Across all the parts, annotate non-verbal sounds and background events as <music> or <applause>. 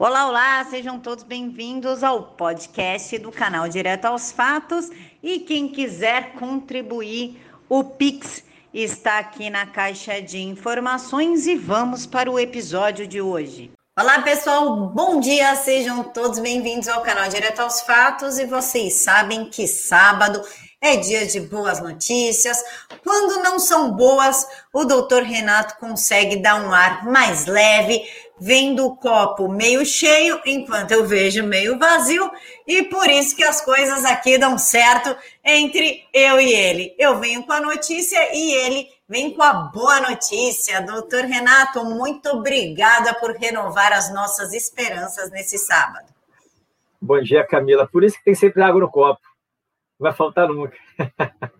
Olá, olá, sejam todos bem-vindos ao podcast do canal Direto aos Fatos. E quem quiser contribuir, o Pix está aqui na caixa de informações e vamos para o episódio de hoje. Olá, pessoal, bom dia, sejam todos bem-vindos ao canal Direto aos Fatos. E vocês sabem que sábado é dia de boas notícias. Quando não são boas, o doutor Renato consegue dar um ar mais leve, vendo o copo meio cheio, enquanto eu vejo meio vazio, e por isso que as coisas aqui dão certo entre eu e ele. Eu venho com a notícia e ele vem com a boa notícia. Doutor Renato, muito obrigada por renovar as nossas esperanças nesse sábado. Bom dia, Camila. Por isso que tem sempre água no copo vai faltar nunca. <laughs>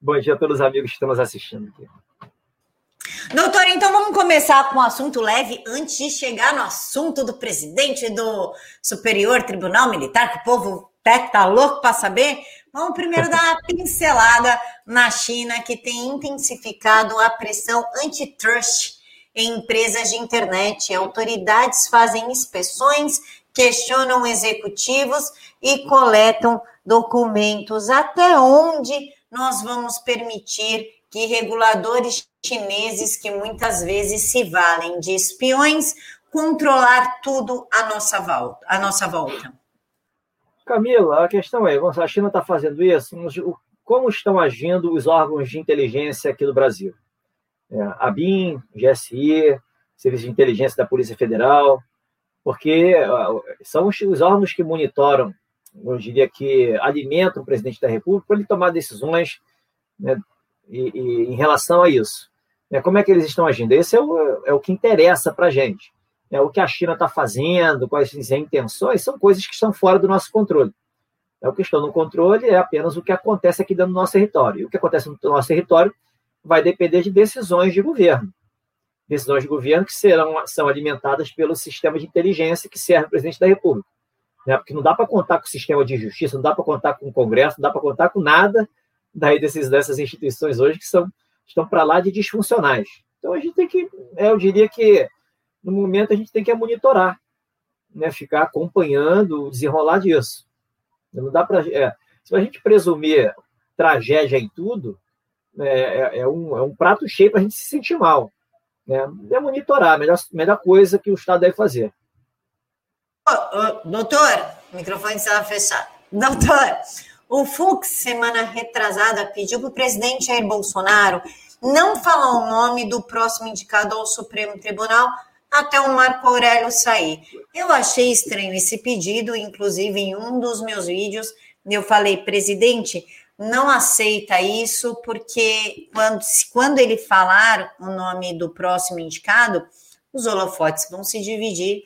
Bom dia a todos os amigos que estão nos assistindo aqui. Doutor, então vamos começar com um assunto leve antes de chegar no assunto do presidente do Superior Tribunal Militar, que o povo tá louco para saber. Vamos primeiro dar uma pincelada na China, que tem intensificado a pressão antitrust em empresas de internet. Autoridades fazem inspeções, questionam executivos e coletam documentos, até onde nós vamos permitir que reguladores chineses, que muitas vezes se valem de espiões, controlar tudo à nossa volta. À nossa volta. Camila, a questão é, a China está fazendo isso, como estão agindo os órgãos de inteligência aqui do Brasil? É, a BIM, GSI, Serviço de Inteligência da Polícia Federal, porque são os órgãos que monitoram eu diria que alimenta o presidente da República para ele tomar decisões né, e, e, em relação a isso. Né, como é que eles estão agindo? Esse é o, é o que interessa para a gente. Né, o que a China está fazendo, quais as intenções, são coisas que estão fora do nosso controle. É, o que está no controle é apenas o que acontece aqui dentro do nosso território. E o que acontece no nosso território vai depender de decisões de governo. Decisões de governo que serão, são alimentadas pelo sistema de inteligência que serve o presidente da República né? porque não dá para contar com o sistema de justiça, não dá para contar com o Congresso, não dá para contar com nada daí desses, dessas instituições hoje que são, estão para lá de disfuncionais. Então a gente tem que, é, eu diria que no momento a gente tem que monitorar, né? ficar acompanhando o desenrolar disso. Não dá para. É, se a gente presumir tragédia em tudo, né, é, é, um, é um prato cheio para a gente se sentir mal. Né? É monitorar, a melhor, melhor coisa que o Estado deve fazer. Oh, doutor, o microfone estava fechado. Doutor, o Fux, semana retrasada, pediu para o presidente Jair Bolsonaro não falar o nome do próximo indicado ao Supremo Tribunal até o Marco Aurélio sair. Eu achei estranho esse pedido, inclusive em um dos meus vídeos, eu falei, presidente, não aceita isso, porque quando, quando ele falar o nome do próximo indicado, os holofotes vão se dividir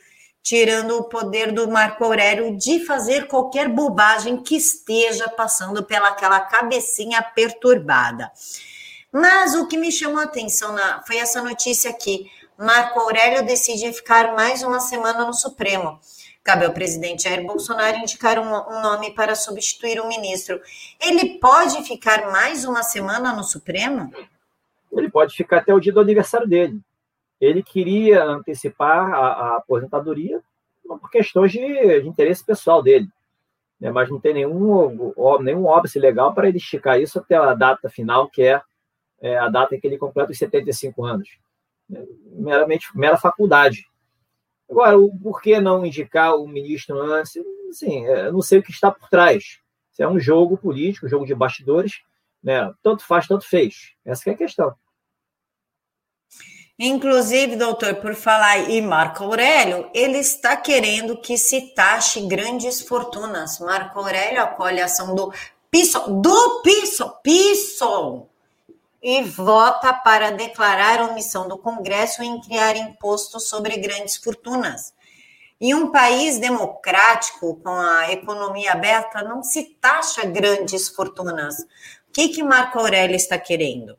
tirando o poder do Marco Aurélio de fazer qualquer bobagem que esteja passando pelaquela cabecinha perturbada. Mas o que me chamou a atenção na, foi essa notícia aqui. Marco Aurélio decide ficar mais uma semana no Supremo. Cabe ao presidente Jair Bolsonaro indicar um, um nome para substituir o ministro. Ele pode ficar mais uma semana no Supremo? Ele pode ficar até o dia do aniversário dele ele queria antecipar a, a aposentadoria por questões de, de, interesse pessoal dele. Né? Mas não tem nenhum, nenhum óbice legal para ele esticar isso até a data final, que é, é a data em que ele completa os 75 anos. É, meramente, mera faculdade. Agora, o, por que não indicar o ministro antes? Assim, eu não sei o que está por trás. Se é um jogo político, um jogo de bastidores, né? tanto faz, tanto fez. Essa é a questão. Inclusive, doutor, por falar em Marco Aurélio, ele está querendo que se taxe grandes fortunas. Marco Aurélio acolhe a ação do PISOL, do PISOL, PISOL, e vota para declarar omissão do Congresso em criar imposto sobre grandes fortunas. Em um país democrático, com a economia aberta, não se taxa grandes fortunas. O que, que Marco Aurélio está querendo?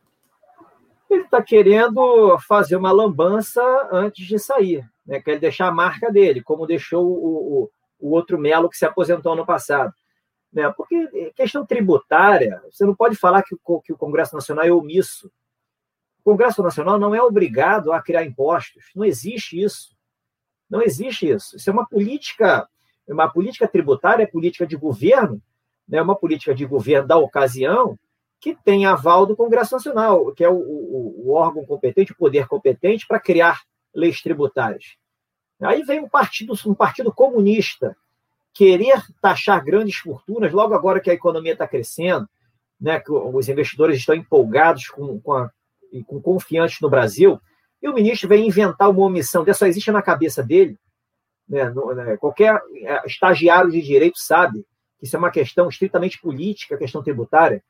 Ele está querendo fazer uma lambança antes de sair, né? quer deixar a marca dele, como deixou o, o, o outro Melo que se aposentou no passado. Né? Porque questão tributária, você não pode falar que o, que o Congresso Nacional é omisso. O Congresso Nacional não é obrigado a criar impostos, não existe isso. Não existe isso. Isso é uma política, uma política tributária, é política de governo, né, uma política de governo da ocasião que tem aval do Congresso Nacional, que é o, o, o órgão competente, o poder competente para criar leis tributárias. Aí vem um partido, um partido comunista querer taxar grandes fortunas, logo agora que a economia está crescendo, né, que os investidores estão empolgados com, com, a, com confiantes no Brasil, e o ministro vem inventar uma omissão dessa, só existe na cabeça dele. Né, no, né, qualquer é, estagiário de direito sabe que isso é uma questão estritamente política, questão tributária.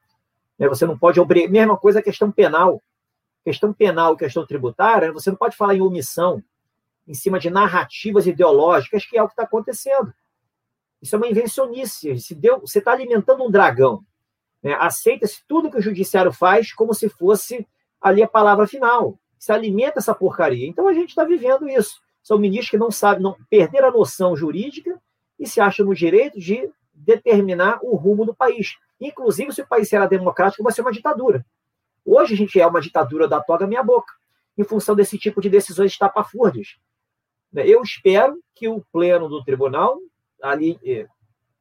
Né, você não pode obrigar. Mesma coisa a questão penal. Questão penal e questão tributária, você não pode falar em omissão em cima de narrativas ideológicas, que é o que está acontecendo. Isso é uma invencionice. Você está alimentando um dragão. Né? Aceita-se tudo que o judiciário faz como se fosse ali a palavra final. Se alimenta essa porcaria. Então a gente está vivendo isso. São ministros que não sabem, não perder a noção jurídica e se acham no direito de determinar o rumo do país. Inclusive, se o país será democrático, vai ser uma ditadura. Hoje a gente é uma ditadura da toga minha boca, em função desse tipo de decisões estapafúrdias. Eu espero que o pleno do tribunal ali eh,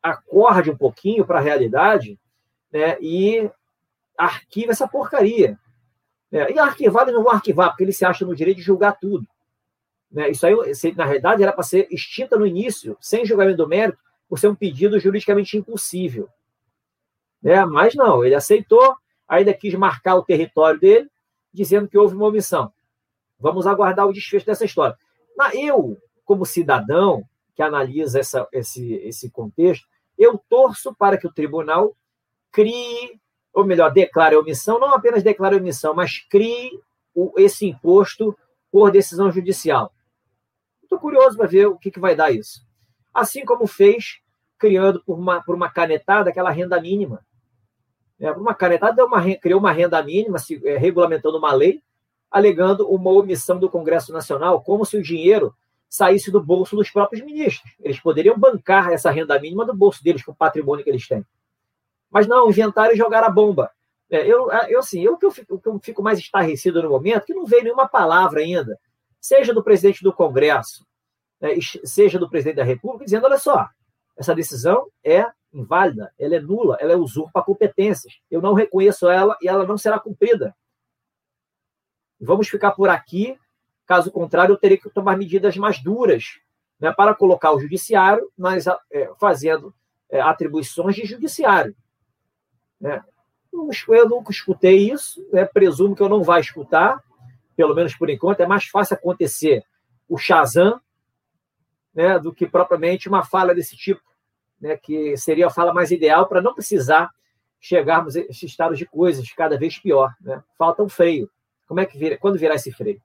acorde um pouquinho para a realidade né, e arquiva essa porcaria. Né? E arquivar, eles não vão arquivar, porque eles se acham no direito de julgar tudo. Né? Isso aí, na realidade, era para ser extinta no início, sem julgamento do mérito, por ser um pedido juridicamente impossível. Né? Mas não, ele aceitou, ainda quis marcar o território dele, dizendo que houve uma omissão. Vamos aguardar o desfecho dessa história. Eu, como cidadão que analisa essa, esse, esse contexto, eu torço para que o tribunal crie, ou melhor, declare omissão, não apenas declare omissão, mas crie o, esse imposto por decisão judicial. Estou curioso para ver o que, que vai dar isso. Assim como fez, criando por uma, por uma canetada aquela renda mínima. É, uma canetada, uma, criou uma renda mínima, se, é, regulamentando uma lei, alegando uma omissão do Congresso Nacional, como se o dinheiro saísse do bolso dos próprios ministros. Eles poderiam bancar essa renda mínima do bolso deles, com o patrimônio que eles têm. Mas não, inventaram e jogaram a bomba. É, eu, eu, assim, eu, que eu, fico, eu fico mais estarrecido no momento que não veio nenhuma palavra ainda, seja do presidente do Congresso, né, seja do presidente da República, dizendo: olha só, essa decisão é inválida, ela é nula, ela é usurpa competências. Eu não reconheço ela e ela não será cumprida. Vamos ficar por aqui, caso contrário, eu terei que tomar medidas mais duras né, para colocar o judiciário nas, é, fazendo é, atribuições de judiciário. Né? Eu nunca escutei isso, né? presumo que eu não vai escutar, pelo menos por enquanto. É mais fácil acontecer o Shazam né, do que propriamente uma fala desse tipo, né, que seria a fala mais ideal para não precisar chegarmos a esses estados de coisas cada vez pior. Né? Falta um freio. Como é que vira, quando virá esse freio?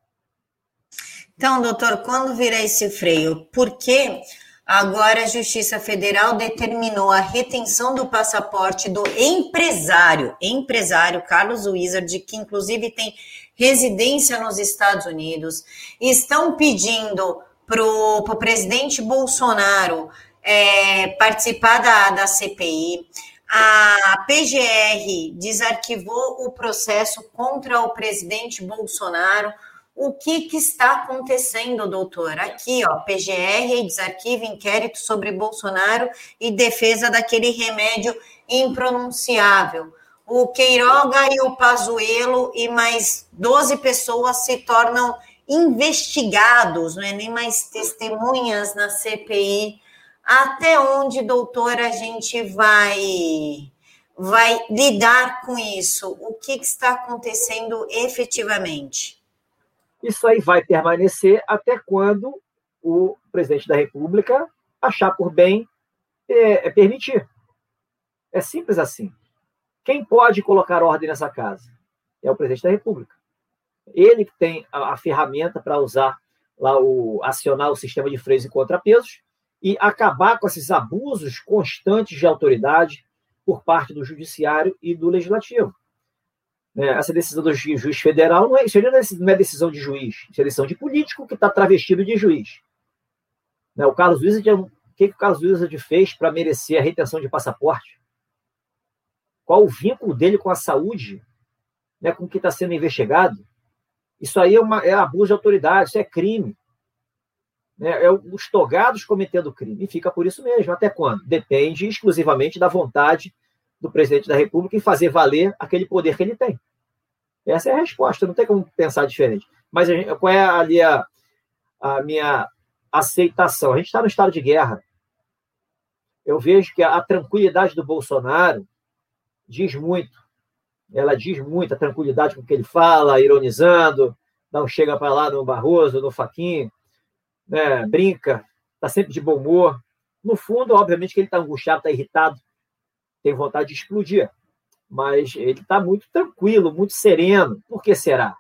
Então, doutor, quando virá esse freio? Porque agora a Justiça Federal determinou a retenção do passaporte do empresário, empresário Carlos Wizard, que inclusive tem residência nos Estados Unidos, estão pedindo para o presidente Bolsonaro é, participar da, da CPI. A PGR desarquivou o processo contra o presidente Bolsonaro. O que, que está acontecendo, doutor? Aqui, ó, PGR desarquiva inquérito sobre Bolsonaro e defesa daquele remédio impronunciável. O Queiroga e o Pazuello e mais 12 pessoas se tornam investigados, não é nem mais testemunhas na CPI até onde, doutor, a gente vai vai lidar com isso? O que, que está acontecendo efetivamente? Isso aí vai permanecer até quando o presidente da República achar por bem é, é permitir. É simples assim. Quem pode colocar ordem nessa casa? É o presidente da República. Ele que tem a, a ferramenta para usar lá o acionar o sistema de freios e contrapesos e acabar com esses abusos constantes de autoridade por parte do judiciário e do legislativo. É, essa decisão do juiz federal não é, isso não é decisão de juiz, isso é decisão de político que está travestido de juiz. Né, o Carlos Wizard, o que, que o Carlos Wizard fez para merecer a retenção de passaporte? Qual o vínculo dele com a saúde, né, com o que está sendo investigado? Isso aí é, uma, é abuso de autoridade, isso é crime. Né? É os togados cometendo crime. E fica por isso mesmo. Até quando? Depende exclusivamente da vontade do presidente da República em fazer valer aquele poder que ele tem. Essa é a resposta, não tem como pensar diferente. Mas gente, qual é ali a, a minha aceitação? A gente está no estado de guerra. Eu vejo que a, a tranquilidade do Bolsonaro diz muito. Ela diz muito, a tranquilidade com que ele fala, ironizando, não chega para lá no Barroso, no Faquinho, né, brinca, está sempre de bom humor. No fundo, obviamente que ele está angustiado, está irritado, tem vontade de explodir. Mas ele está muito tranquilo, muito sereno. Por que será?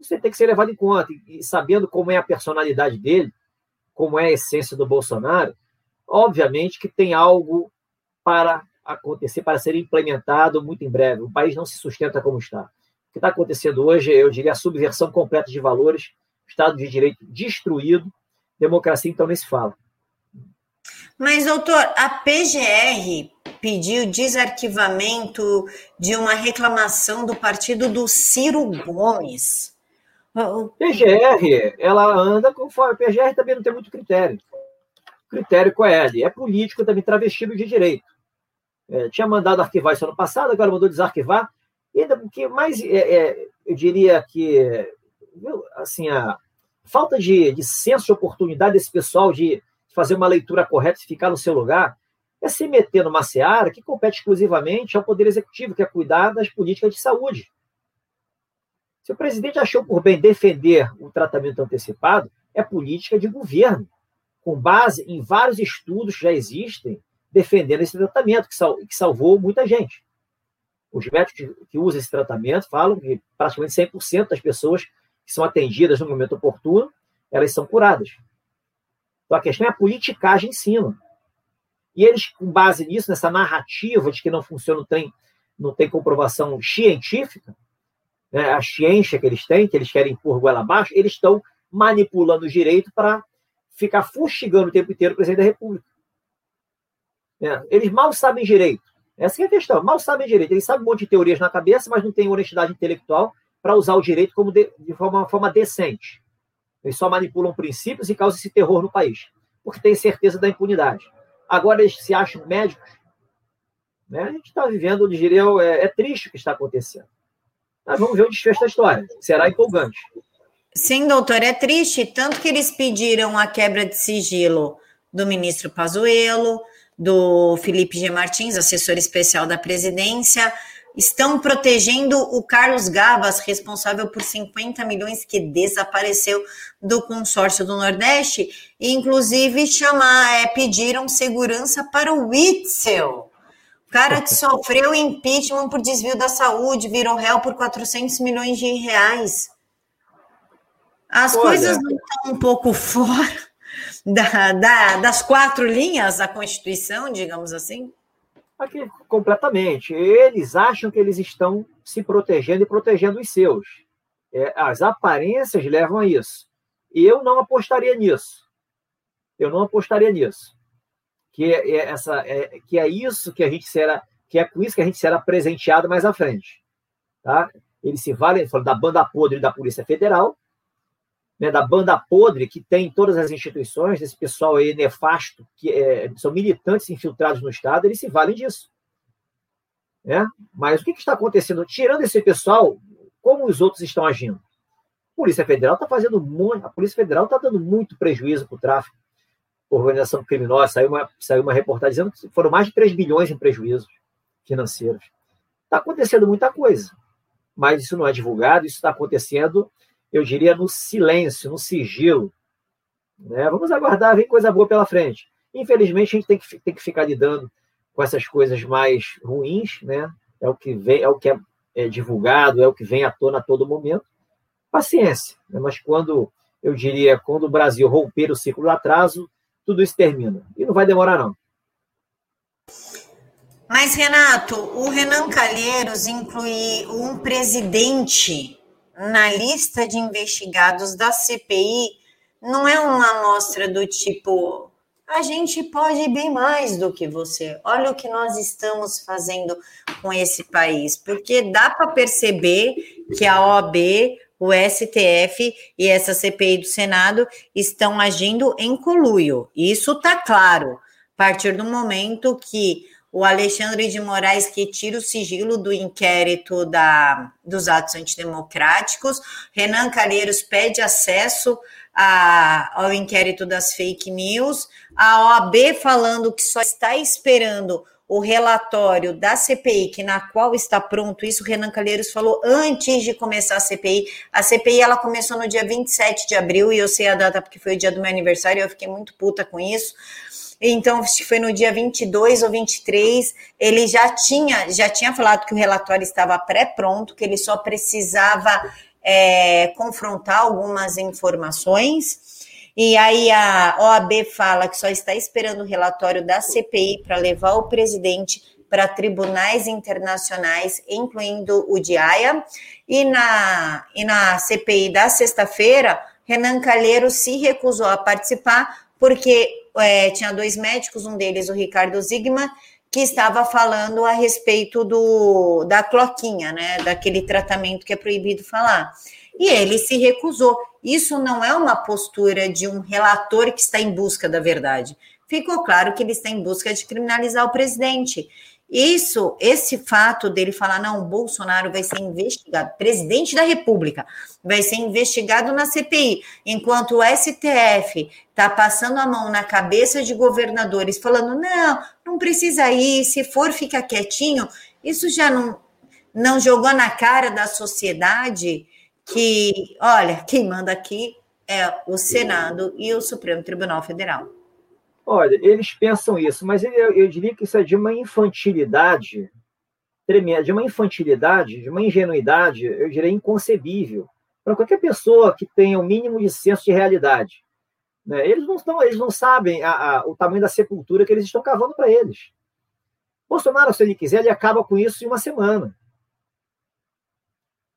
Você tem que ser levado em conta. E sabendo como é a personalidade dele, como é a essência do Bolsonaro, obviamente que tem algo para acontecer, para ser implementado muito em breve. O país não se sustenta como está. O que está acontecendo hoje, eu diria, a subversão completa de valores, Estado de Direito destruído, democracia então nem se fala. Mas, doutor, a PGR pediu desarquivamento de uma reclamação do partido do Ciro Gomes. PGR, ela anda conforme. A PGR também não tem muito critério. Critério qual é ali? É político também travestido de direito. É, tinha mandado arquivar isso ano passado, agora mandou desarquivar. E ainda que mais, é, é, eu diria que, assim, a falta de, de senso de oportunidade desse pessoal de fazer uma leitura correta e ficar no seu lugar, é se meter numa seara que compete exclusivamente ao Poder Executivo, que é cuidar das políticas de saúde. Se o presidente achou por bem defender o tratamento antecipado, é política de governo, com base em vários estudos que já existem defendendo esse tratamento, que, sal, que salvou muita gente. Os médicos que usam esse tratamento falam que praticamente 100% das pessoas que são atendidas no momento oportuno, elas são curadas. Então a questão é a politicagem em cima. E eles, com base nisso, nessa narrativa de que não funciona, não tem, não tem comprovação científica, né, a ciência que eles têm, que eles querem pôr goela abaixo, eles estão manipulando o direito para ficar fustigando o tempo inteiro o presidente da República. É, eles mal sabem direito. Essa é a questão. Mal sabem direito. Eles sabem um monte de teorias na cabeça, mas não têm honestidade intelectual para usar o direito como de, de forma, forma decente. Eles só manipulam princípios e causam esse terror no país, porque têm certeza da impunidade. Agora eles se acham médicos. Né? A gente está vivendo, eu diria, é, é triste o que está acontecendo. Mas vamos ver o desfecho da história. Será empolgante. Sim, doutor, é triste, tanto que eles pediram a quebra de sigilo do ministro Pazuello, do Felipe G. Martins, assessor especial da presidência, estão protegendo o Carlos Gavas, responsável por 50 milhões que desapareceu do consórcio do Nordeste, e inclusive chamar, é, pediram segurança para o Witzel, o cara que sofreu impeachment por desvio da saúde, virou réu por 400 milhões de reais. As Olha, coisas não estão um pouco fora <laughs> da, da, das quatro linhas da Constituição, digamos assim? Aqui, completamente. Eles acham que eles estão se protegendo e protegendo os seus. É, as aparências levam a isso. Eu não apostaria nisso. Eu não apostaria nisso. Que é, é essa, é, que é isso que a gente será, que é com isso que a gente será presenteado mais à frente. Tá? Eles se valem da banda podre da Polícia Federal, né, da banda podre que tem em todas as instituições, esse pessoal aí nefasto, que é, são militantes infiltrados no Estado, eles se valem disso. Né? Mas o que, que está acontecendo? Tirando esse pessoal, como os outros estão agindo? A Polícia Federal está fazendo muito, a Polícia Federal está dando muito prejuízo para o tráfico, organização criminosa. Saiu uma, saiu uma reportagem dizendo que foram mais de 3 bilhões em prejuízos financeiros. Está acontecendo muita coisa, mas isso não é divulgado, isso está acontecendo eu diria, no silêncio, no sigilo. Né? Vamos aguardar, vem coisa boa pela frente. Infelizmente, a gente tem que, tem que ficar lidando com essas coisas mais ruins, né? É o que vem, é o que é, é divulgado, é o que vem à tona a todo momento. Paciência, né? mas quando eu diria, quando o Brasil romper o ciclo do atraso, tudo isso termina. E não vai demorar, não. Mas, Renato, o Renan Calheiros inclui um presidente na lista de investigados da CPI não é uma amostra do tipo a gente pode bem mais do que você. Olha o que nós estamos fazendo com esse país, porque dá para perceber que a OAB o STF e essa CPI do Senado estão agindo em coluio. Isso está claro. A partir do momento que o Alexandre de Moraes que tira o sigilo do inquérito da, dos atos antidemocráticos, Renan Calheiros pede acesso a, ao inquérito das fake news, a OAB falando que só está esperando o relatório da CPI, que na qual está pronto, isso Renan Calheiros falou antes de começar a CPI. A CPI ela começou no dia 27 de abril, e eu sei a data porque foi o dia do meu aniversário, e eu fiquei muito puta com isso. Então, foi no dia 22 ou 23, ele já tinha, já tinha falado que o relatório estava pré-pronto, que ele só precisava é, confrontar algumas informações. E aí a OAB fala que só está esperando o relatório da CPI para levar o presidente para tribunais internacionais, incluindo o de Haia. E na, e na CPI da sexta-feira, Renan Calheiro se recusou a participar porque é, tinha dois médicos, um deles o Ricardo Zigman, que estava falando a respeito do, da cloquinha, né, daquele tratamento que é proibido falar. E ele se recusou. Isso não é uma postura de um relator que está em busca da verdade. Ficou claro que ele está em busca de criminalizar o presidente. Isso, esse fato dele falar, não, Bolsonaro vai ser investigado, presidente da República, vai ser investigado na CPI, enquanto o STF está passando a mão na cabeça de governadores, falando, não, não precisa ir, se for, fica quietinho. Isso já não, não jogou na cara da sociedade que, olha, quem manda aqui é o Senado e o Supremo Tribunal Federal. Olha, eles pensam isso, mas eu, eu diria que isso é de uma infantilidade tremenda, de uma infantilidade, de uma ingenuidade, eu diria inconcebível para qualquer pessoa que tenha o um mínimo de senso de realidade. Né? Eles, não estão, eles não sabem a, a, o tamanho da sepultura que eles estão cavando para eles. Bolsonaro, se ele quiser, ele acaba com isso em uma semana.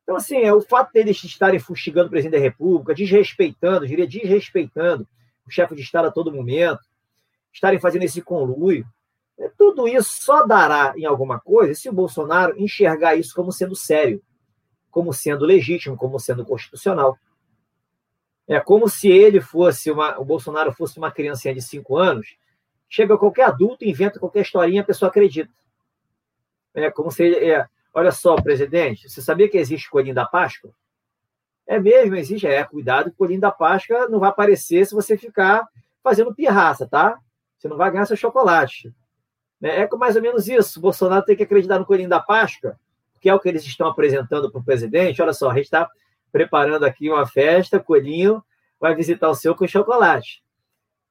Então, assim, é o fato deles estarem fustigando o presidente da República, desrespeitando, diria desrespeitando o chefe de Estado a todo momento, estarem fazendo esse conluio, é, tudo isso só dará em alguma coisa se o Bolsonaro enxergar isso como sendo sério, como sendo legítimo, como sendo constitucional. É como se ele fosse uma, o Bolsonaro fosse uma criancinha de cinco anos, chega qualquer adulto, inventa qualquer historinha, a pessoa acredita. É como se ele, é, olha só, presidente, você sabia que existe coelhinho da Páscoa? É mesmo, existe. É, cuidado, o coelhinho da Páscoa não vai aparecer se você ficar fazendo pirraça, tá? Você não vai ganhar seu chocolate. Né? É mais ou menos isso. O Bolsonaro tem que acreditar no coelhinho da Páscoa, que é o que eles estão apresentando para o presidente. Olha só, a gente está preparando aqui uma festa, coelhinho vai visitar o seu com chocolate.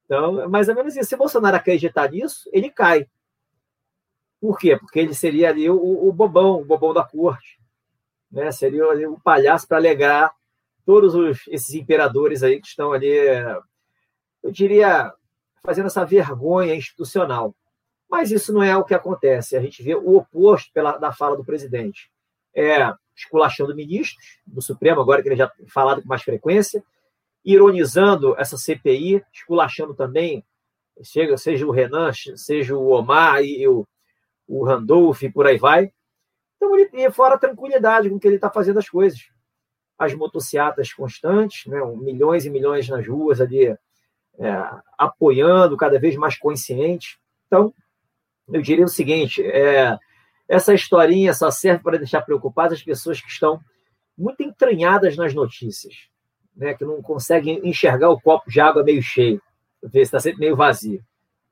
Então, é mais ou menos isso. Se o Bolsonaro acreditar nisso, ele cai. Por quê? Porque ele seria ali o, o bobão, o bobão da corte. Né? Seria ali o palhaço para alegrar todos os, esses imperadores aí que estão ali, eu diria, fazendo essa vergonha institucional. Mas isso não é o que acontece. A gente vê o oposto pela, da fala do presidente. É esculachando ministros do Supremo, agora que ele já tem falado com mais frequência, ironizando essa CPI, esculachando também, seja, o Renan, seja o Omar e o, o Randolph e por aí vai. Então, ele tem fora a tranquilidade com que ele está fazendo as coisas. As motocicletas constantes, né, milhões e milhões nas ruas ali é, apoiando, cada vez mais consciente. Então, eu diria o seguinte: é, essa historinha só serve para deixar preocupadas as pessoas que estão muito entranhadas nas notícias, né, que não conseguem enxergar o copo de água meio cheio, ver se está sempre meio vazio.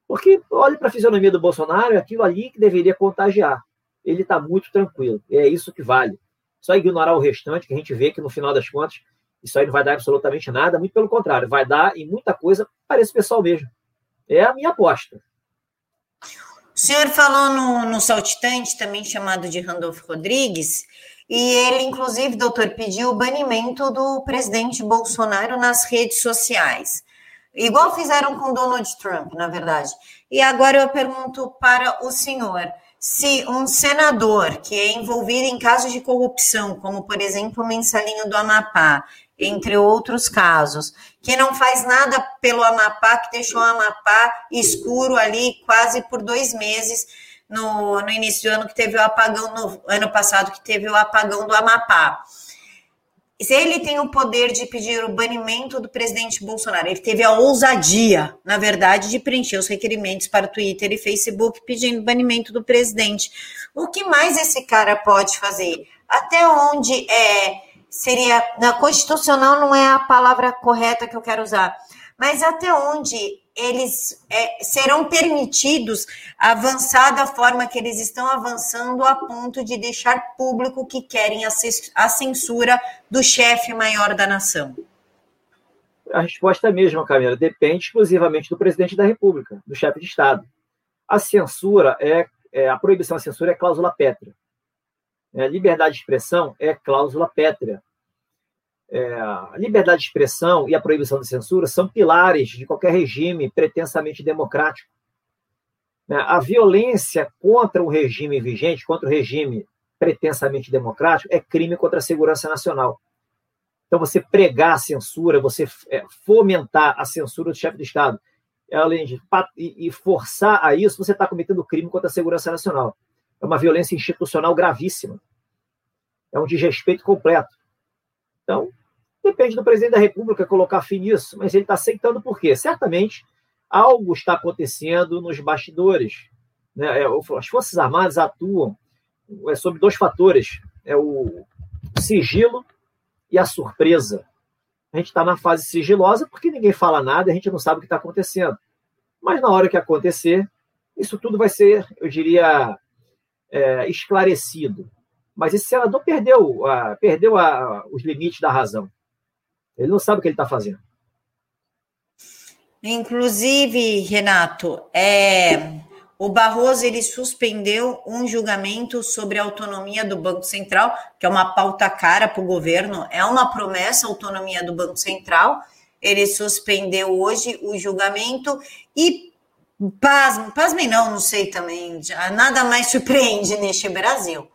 Porque olhe para a fisionomia do Bolsonaro, é aquilo ali que deveria contagiar. Ele está muito tranquilo, é isso que vale. Só ignorar o restante, que a gente vê que no final das contas isso aí não vai dar absolutamente nada, muito pelo contrário, vai dar em muita coisa para esse pessoal mesmo. É a minha aposta. O senhor falou no, no saltitante, também chamado de Randolfo Rodrigues, e ele, inclusive, doutor, pediu o banimento do presidente Bolsonaro nas redes sociais. Igual fizeram com Donald Trump, na verdade. E agora eu pergunto para o senhor: se um senador que é envolvido em casos de corrupção, como por exemplo o mensalinho do Amapá, entre outros casos, que não faz nada pelo Amapá, que deixou o Amapá escuro ali quase por dois meses no, no início do ano que teve o apagão, no ano passado que teve o apagão do Amapá. ele tem o poder de pedir o banimento do presidente Bolsonaro. Ele teve a ousadia, na verdade, de preencher os requerimentos para Twitter e Facebook pedindo banimento do presidente. O que mais esse cara pode fazer? Até onde é seria na constitucional não é a palavra correta que eu quero usar, mas até onde eles é, serão permitidos avançar da forma que eles estão avançando a ponto de deixar público que querem a censura do chefe maior da nação? A resposta é a mesma, Camila. Depende exclusivamente do presidente da República, do chefe de Estado. A censura é, é a proibição da censura é cláusula pétrea. É, liberdade de expressão é cláusula pétrea é, a liberdade de expressão e a proibição da censura são pilares de qualquer regime pretensamente democrático. Né? A violência contra o regime vigente, contra o regime pretensamente democrático, é crime contra a segurança nacional. Então, você pregar a censura, você é, fomentar a censura do chefe de Estado, além de e forçar a isso, você está cometendo crime contra a segurança nacional. É uma violência institucional gravíssima. É um desrespeito completo. Então, Depende do presidente da República colocar fim nisso, mas ele está aceitando por quê? Certamente algo está acontecendo nos bastidores. Né? É, as Forças Armadas atuam é, sobre dois fatores: é o sigilo e a surpresa. A gente está na fase sigilosa porque ninguém fala nada, a gente não sabe o que está acontecendo. Mas na hora que acontecer, isso tudo vai ser, eu diria, é, esclarecido. Mas esse senador perdeu, a, perdeu a, os limites da razão. Ele não sabe o que ele está fazendo. Inclusive, Renato, é, o Barroso ele suspendeu um julgamento sobre a autonomia do Banco Central, que é uma pauta cara para o governo, é uma promessa a autonomia do Banco Central. Ele suspendeu hoje o julgamento e pasme, pasmem não, não sei também, nada mais surpreende neste Brasil.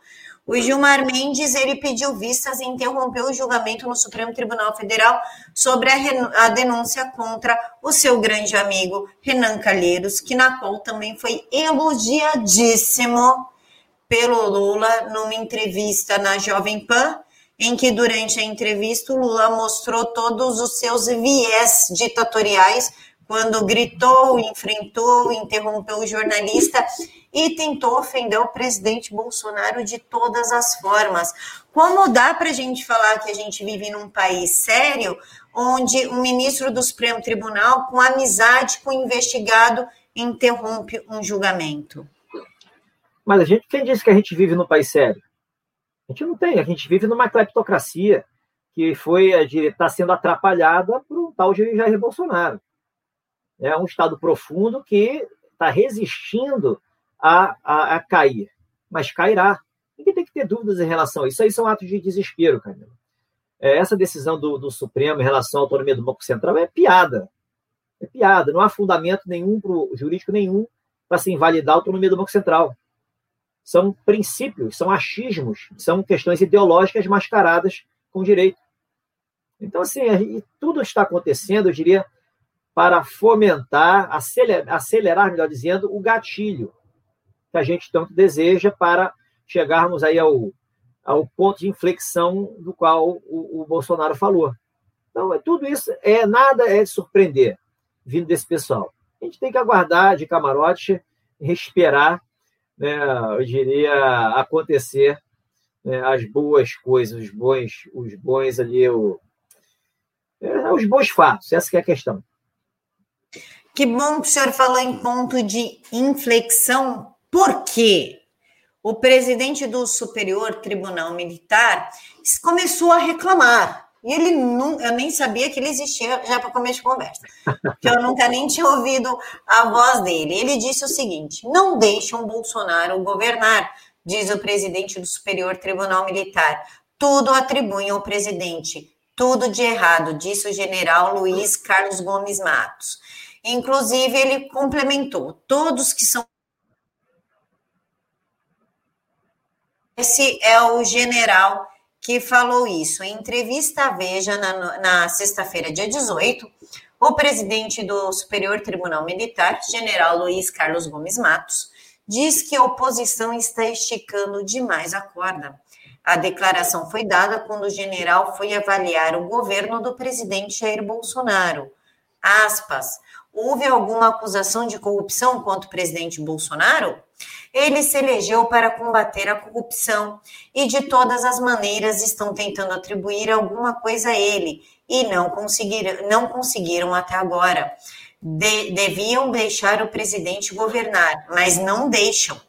O Gilmar Mendes ele pediu vistas e interrompeu o julgamento no Supremo Tribunal Federal sobre a, a, denúncia contra o seu grande amigo Renan Calheiros, que na qual também foi elogiadíssimo pelo Lula numa entrevista na Jovem Pan, em que durante a entrevista o Lula mostrou todos os seus viés ditatoriais quando gritou, enfrentou, interrompeu o jornalista e tentou ofender o presidente Bolsonaro de todas as formas. Como dá para a gente falar que a gente vive num país sério, onde um ministro do Supremo Tribunal, com amizade com o investigado, interrompe um julgamento? Mas a gente, quem disse que a gente vive num país sério? A gente não tem, a gente vive numa cleptocracia que foi está sendo atrapalhada por um tal de Jair Bolsonaro é um estado profundo que está resistindo a, a, a, cair, mas cairá. Ninguém tem que ter dúvidas em relação a isso. Aí são atos de desespero, Camila. É, essa decisão do, do, Supremo em relação à autonomia do Banco Central é piada. É piada. Não há fundamento nenhum pro, jurídico nenhum para se invalidar a autonomia do Banco Central. São princípios, são achismos, são questões ideológicas mascaradas com direito. Então, assim, tudo está acontecendo, eu diria, para fomentar, acelerar, acelerar, melhor dizendo, o gatilho que a gente tanto deseja para chegarmos aí ao, ao ponto de inflexão do qual o, o Bolsonaro falou. Então, é, tudo isso é nada é de surpreender vindo desse pessoal. A gente tem que aguardar de camarote, respirar, né, eu diria, acontecer né, as boas coisas, os bons, os bons ali, o, é, os bons fatos, essa é a questão. Que bom que o senhor falou em ponto de inflexão, porque o presidente do Superior Tribunal Militar começou a reclamar. E ele não, eu nem sabia que ele existia já para começo de conversa, <laughs> que eu nunca nem tinha ouvido a voz dele. Ele disse o seguinte: não deixam Bolsonaro governar, diz o presidente do Superior Tribunal Militar. Tudo atribuem ao presidente, tudo de errado, disse o general Luiz Carlos Gomes Matos. Inclusive, ele complementou: todos que são. Esse é o general que falou isso. Em entrevista à Veja, na, na sexta-feira, dia 18, o presidente do Superior Tribunal Militar, general Luiz Carlos Gomes Matos, diz que a oposição está esticando demais a corda. A declaração foi dada quando o general foi avaliar o governo do presidente Jair Bolsonaro. Aspas. Houve alguma acusação de corrupção contra o presidente Bolsonaro? Ele se elegeu para combater a corrupção e de todas as maneiras estão tentando atribuir alguma coisa a ele e não conseguiram, não conseguiram até agora. De, deviam deixar o presidente governar, mas não deixam.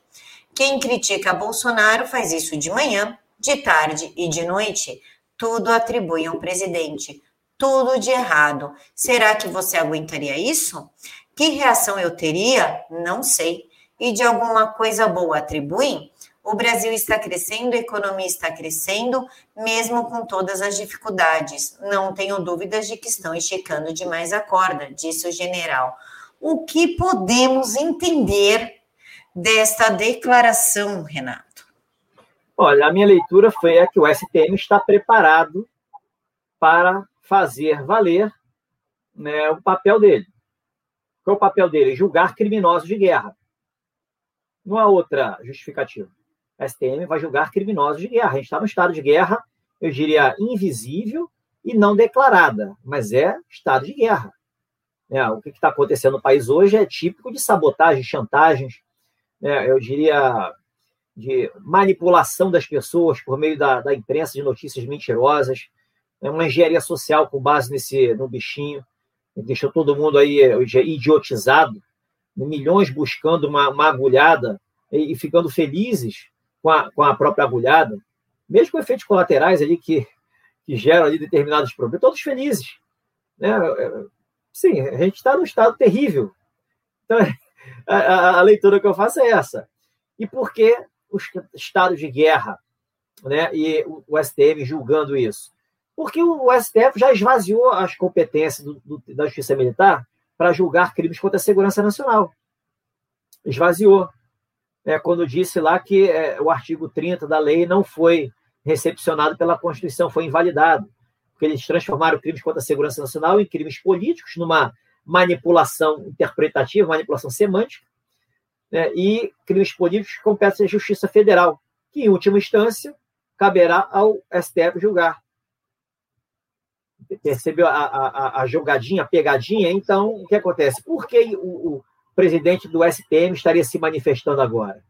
Quem critica Bolsonaro faz isso de manhã, de tarde e de noite. Tudo atribui ao presidente. Tudo de errado. Será que você aguentaria isso? Que reação eu teria? Não sei. E de alguma coisa boa atribuem? O Brasil está crescendo, a economia está crescendo, mesmo com todas as dificuldades. Não tenho dúvidas de que estão esticando demais a corda, disse o general. O que podemos entender desta declaração, Renato? Olha, a minha leitura foi é que o STM está preparado para fazer valer né, o papel dele. Qual é o papel dele? Julgar criminosos de guerra. Não há outra justificativa. A STM vai julgar criminosos de guerra. A gente está no estado de guerra, eu diria, invisível e não declarada, mas é estado de guerra. É, o que está acontecendo no país hoje é típico de sabotagem, chantagens, né, eu diria, de manipulação das pessoas por meio da, da imprensa de notícias mentirosas, é uma engenharia social com base nesse no bichinho, deixou todo mundo aí idiotizado, milhões buscando uma, uma agulhada e, e ficando felizes com a, com a própria agulhada, mesmo com efeitos colaterais ali que, que geram ali determinados problemas, todos felizes. Né? Sim, a gente está num estado terrível. Então, <laughs> a, a, leitura que eu faço é essa. E por que os estados de guerra né, e o, o STM julgando isso? Porque o STF já esvaziou as competências do, do, da Justiça Militar para julgar crimes contra a segurança nacional. Esvaziou é, quando disse lá que é, o artigo 30 da lei não foi recepcionado pela Constituição, foi invalidado, porque eles transformaram crimes contra a segurança nacional em crimes políticos, numa manipulação interpretativa, manipulação semântica, né, e crimes políticos competem à Justiça Federal, que, em última instância, caberá ao STF julgar. Percebeu a, a, a jogadinha, a pegadinha? Então, o que acontece? Por que o, o presidente do STM estaria se manifestando agora?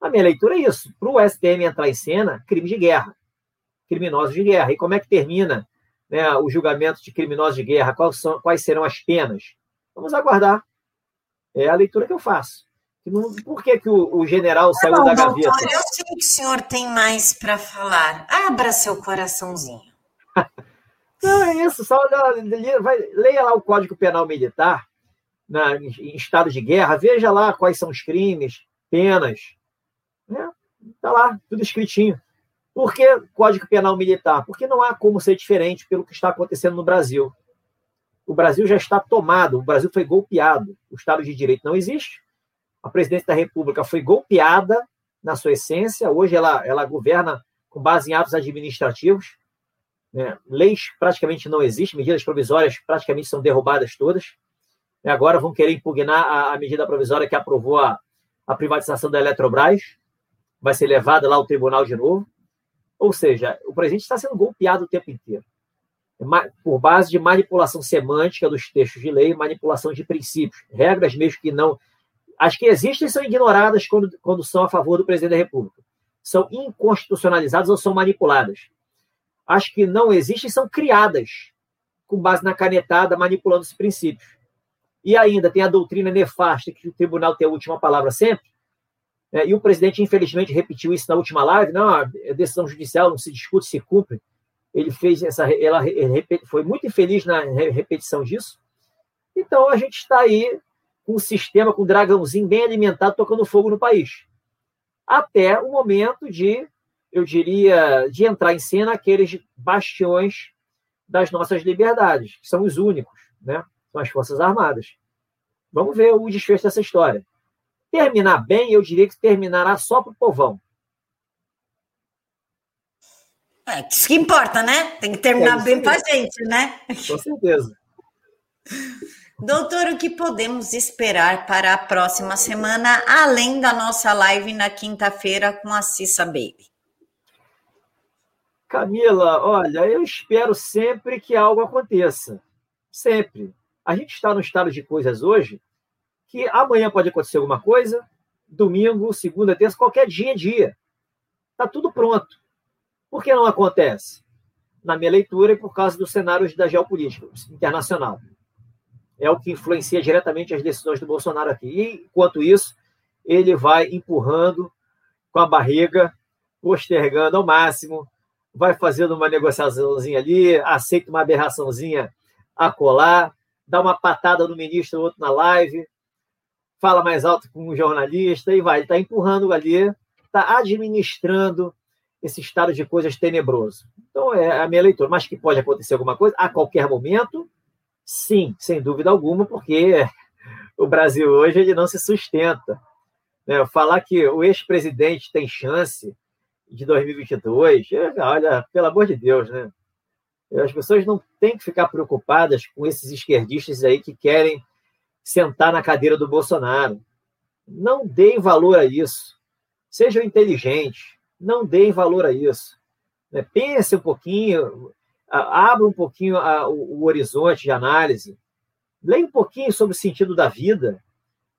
A minha leitura é isso. Para o STM entrar em cena, crime de guerra. Criminosos de guerra. E como é que termina né, o julgamento de criminosos de guerra? Quais, são, quais serão as penas? Vamos aguardar. É a leitura que eu faço. Por que, que o, o general saiu da gaveta? Doutor, eu sei que o senhor tem mais para falar. Abra seu coraçãozinho. <laughs> Não, é isso. Só vai, leia lá o Código Penal Militar na, em estado de guerra, veja lá quais são os crimes, penas. Né? Tá lá, tudo escritinho. Por que Código Penal Militar? Porque não há como ser diferente pelo que está acontecendo no Brasil. O Brasil já está tomado, o Brasil foi golpeado. O Estado de Direito não existe. A presidência da República foi golpeada na sua essência. Hoje ela, ela governa com base em atos administrativos. Né? Leis praticamente não existem, medidas provisórias praticamente são derrubadas todas. E agora vão querer impugnar a, a medida provisória que aprovou a, a privatização da Eletrobras, vai ser levada lá ao tribunal de novo. Ou seja, o presidente está sendo golpeado o tempo inteiro. Por base de manipulação semântica dos textos de lei, manipulação de princípios, regras mesmo que não. As que existem são ignoradas quando, quando são a favor do presidente da República. São inconstitucionalizadas ou são manipuladas. As que não existem são criadas com base na canetada, manipulando os princípios. E ainda tem a doutrina nefasta, que o tribunal tem a última palavra sempre. É, e o presidente, infelizmente, repetiu isso na última live. Não, a decisão judicial não se discute, se cumpre. Ele fez essa. Ela foi muito infeliz na repetição disso. Então, a gente está aí com um sistema, com um dragãozinho bem alimentado, tocando fogo no país. Até o momento de, eu diria, de entrar em cena aqueles bastiões das nossas liberdades, que são os únicos, né? com as Forças Armadas. Vamos ver o desfecho dessa história. Terminar bem, eu diria que terminará só para o povão. É, isso que importa, né? Tem que terminar é, bem para a gente, né? Com certeza. Doutor, o que podemos esperar para a próxima semana, além da nossa live na quinta-feira com a Cissa Baby? Camila, olha, eu espero sempre que algo aconteça. Sempre. A gente está no estado de coisas hoje que amanhã pode acontecer alguma coisa, domingo, segunda, terça, qualquer dia é dia. Está tudo pronto. Por que não acontece? Na minha leitura, e por causa dos cenários da geopolítica internacional. É o que influencia diretamente as decisões do Bolsonaro aqui. E, enquanto isso, ele vai empurrando com a barriga, postergando ao máximo, vai fazendo uma negociaçãozinha ali, aceita uma aberraçãozinha a colar, dá uma patada no ministro, outro na live, fala mais alto com um jornalista e vai. Está empurrando ali, está administrando esse estado de coisas tenebroso. Então, é a minha leitura. Mas que pode acontecer alguma coisa a qualquer momento? Sim, sem dúvida alguma, porque <laughs> o Brasil hoje ele não se sustenta. Né? Falar que o ex-presidente tem chance de 2022, olha, pelo amor de Deus, né? As pessoas não têm que ficar preocupadas com esses esquerdistas aí que querem sentar na cadeira do Bolsonaro. Não deem valor a isso. Sejam inteligentes. Não deem valor a isso. Né? Pense um pouquinho, abra um pouquinho o, horizonte de análise. Leia um pouquinho sobre o sentido da vida.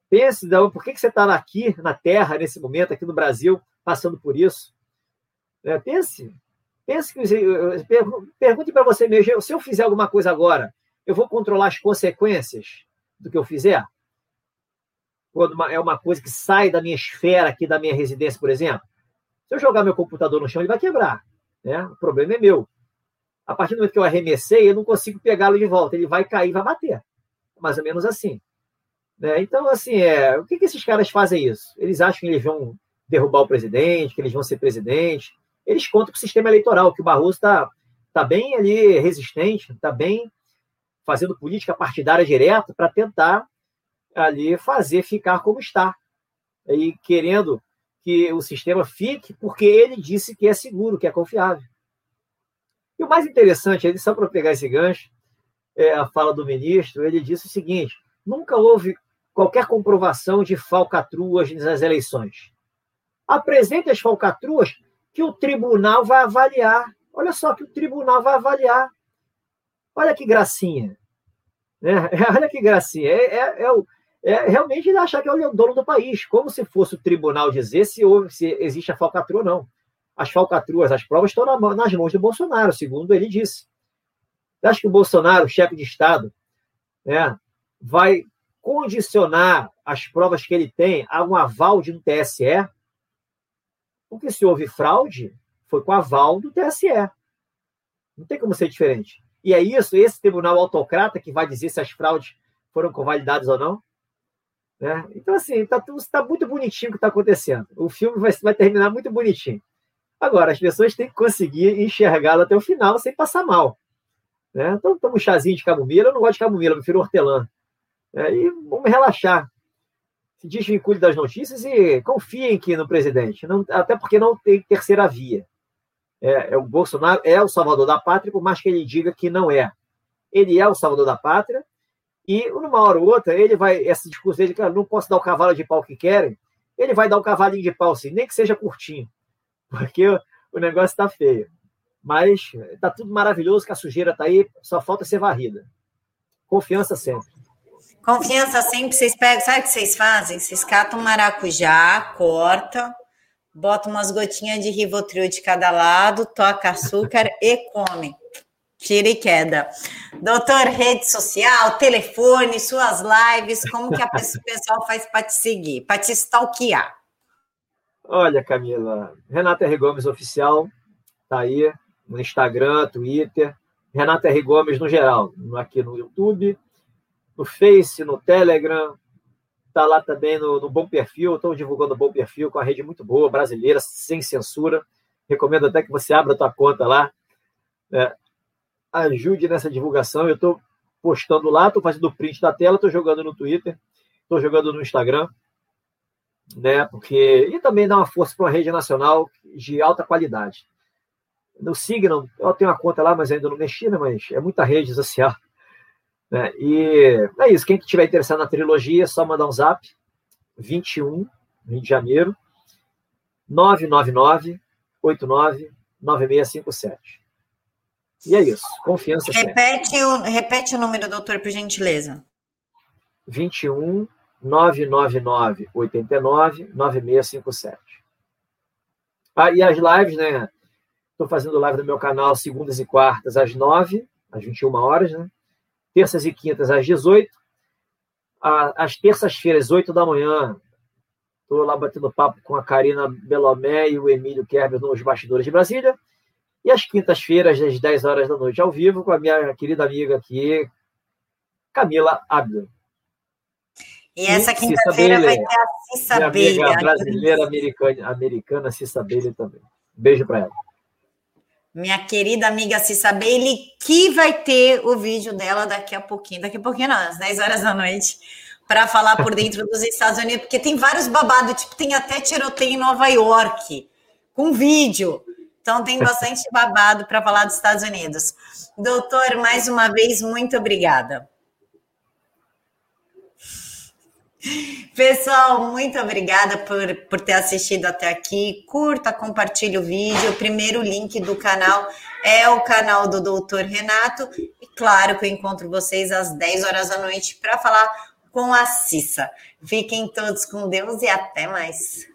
Pense, por que, você está aqui na Terra, nesse momento, aqui no Brasil, passando por isso. Né? Pense, pense que, pergunte para você mesmo, se eu fizer alguma coisa agora, eu vou controlar as consequências do que eu fizer? Quando é uma coisa que sai da minha esfera aqui, da minha residência, por exemplo. Se eu jogar meu computador no chão, ele vai quebrar. Né? O problema é meu. A partir do momento que eu arremessei, eu não consigo pegá-lo de volta. Ele vai cair vai bater. Mais ou menos assim. Né? Então, assim, é, o que, que esses caras fazem isso? Eles acham que eles vão derrubar o presidente, que eles vão ser presidente. Eles contam com o sistema eleitoral, que o Barroso está tá bem ali resistente, está bem fazendo política partidária direta para tentar ali fazer ficar como está. E querendo que o sistema fique porque ele disse que é seguro, que é confiável. E o mais interessante, só para pegar esse gancho, é a fala do ministro, ele disse o seguinte: nunca houve qualquer comprovação de falcatruas nas eleições. Apresente as falcatruas que o tribunal vai avaliar. Olha só que o tribunal vai avaliar. Olha que gracinha. Né? <laughs> Olha que gracinha. É, é, é, é realmente achar que é o dono do país, como se fosse o tribunal dizer se, houve, se existe a falcatrua ou não. As falcatruas, as provas estão na, nas mãos do Bolsonaro, segundo ele disse. Acha que o Bolsonaro, chefe de Estado, né, vai condicionar as provas que ele tem a um aval de um TSE? Porque se houve fraude, foi com aval do TSE. Não tem como ser diferente. E é isso, esse tribunal autocrata que vai dizer se as fraudes foram convalidadas ou não. Né? Então, assim, está tá muito bonitinho o que está acontecendo. O filme vai, vai terminar muito bonitinho. Agora, as pessoas têm que conseguir enxergá-lo até o final sem passar mal. Né? Então, toma um chazinho de camomila. Eu não gosto de camomila, eu prefiro hortelã. É, e vamos relaxar. Se desvincule das notícias e confiem aqui no presidente. Não, até porque não tem terceira via. É, é, o Bolsonaro é o salvador da pátria, por mais que ele diga que não é. Ele é o salvador da pátria, e numa hora ou outra, ele vai, esse discurso dele, cara, não posso dar o cavalo de pau que querem, ele vai dar um cavalinho de pau, assim, nem que seja curtinho, <laughs> porque o, o negócio está feio. Mas está tudo maravilhoso, que a sujeira está aí, só falta ser varrida. Confiança sempre. Confiança sempre, vocês pegam, sabe o que vocês fazem? Vocês catam maracujá, corta, bota umas gotinhas de Rivotril de cada lado, toca açúcar <laughs> e come. Tira e queda. Doutor, rede social, telefone, suas lives, como que a <laughs> pessoal faz para te seguir, para te stalkear? Olha, Camila, Renata R. Gomes Oficial, tá aí no Instagram, Twitter, Renata R. Gomes no geral, aqui no YouTube, no Face, no Telegram, Está lá também no, no Bom Perfil, estou divulgando o Bom Perfil com a rede muito boa, brasileira, sem censura. Recomendo até que você abra a tua conta lá. É, ajude nessa divulgação. Eu estou postando lá, estou fazendo print da tela, estou jogando no Twitter, estou jogando no Instagram, né? Porque e também dá uma força para uma rede nacional de alta qualidade. No Signal, eu tenho uma conta lá, mas ainda não mexi, né? Mas é muita rede social. Né? E é isso. Quem estiver interessado na trilogia, é só mandar um zap. 21, Rio de Janeiro, 999 89 9657. E é isso. Confiança repete sempre. O, repete o número, doutor, por gentileza. 21 999 89 9657. Ah, e as lives, né? Estou fazendo live no meu canal segundas e quartas às 9, às 21 horas, né? Terças e quintas às 18. Às terças-feiras, 8 da manhã, estou lá batendo papo com a Karina Belomé e o Emílio Kerber nos bastidores de Brasília. E às quintas-feiras, às 10 horas da noite, ao vivo, com a minha querida amiga aqui, Camila Abdo. E essa quinta-feira vai ter a Cissa Bailey. Amiga brasileira americana, americana Cissa Bailey também. Beijo para ela. Minha querida amiga Cissa Bailey, que vai ter o vídeo dela daqui a pouquinho. Daqui a pouquinho, não, às 10 horas da noite, para falar por dentro dos Estados Unidos, porque tem vários babados, tipo, tem até tiroteio em Nova York, com vídeo. Então tem bastante babado para falar dos Estados Unidos. Doutor, mais uma vez, muito obrigada. Pessoal, muito obrigada por, por ter assistido até aqui. Curta, compartilhe o vídeo. O primeiro link do canal é o canal do Doutor Renato. E claro que eu encontro vocês às 10 horas da noite para falar com a Cissa. Fiquem todos com Deus e até mais.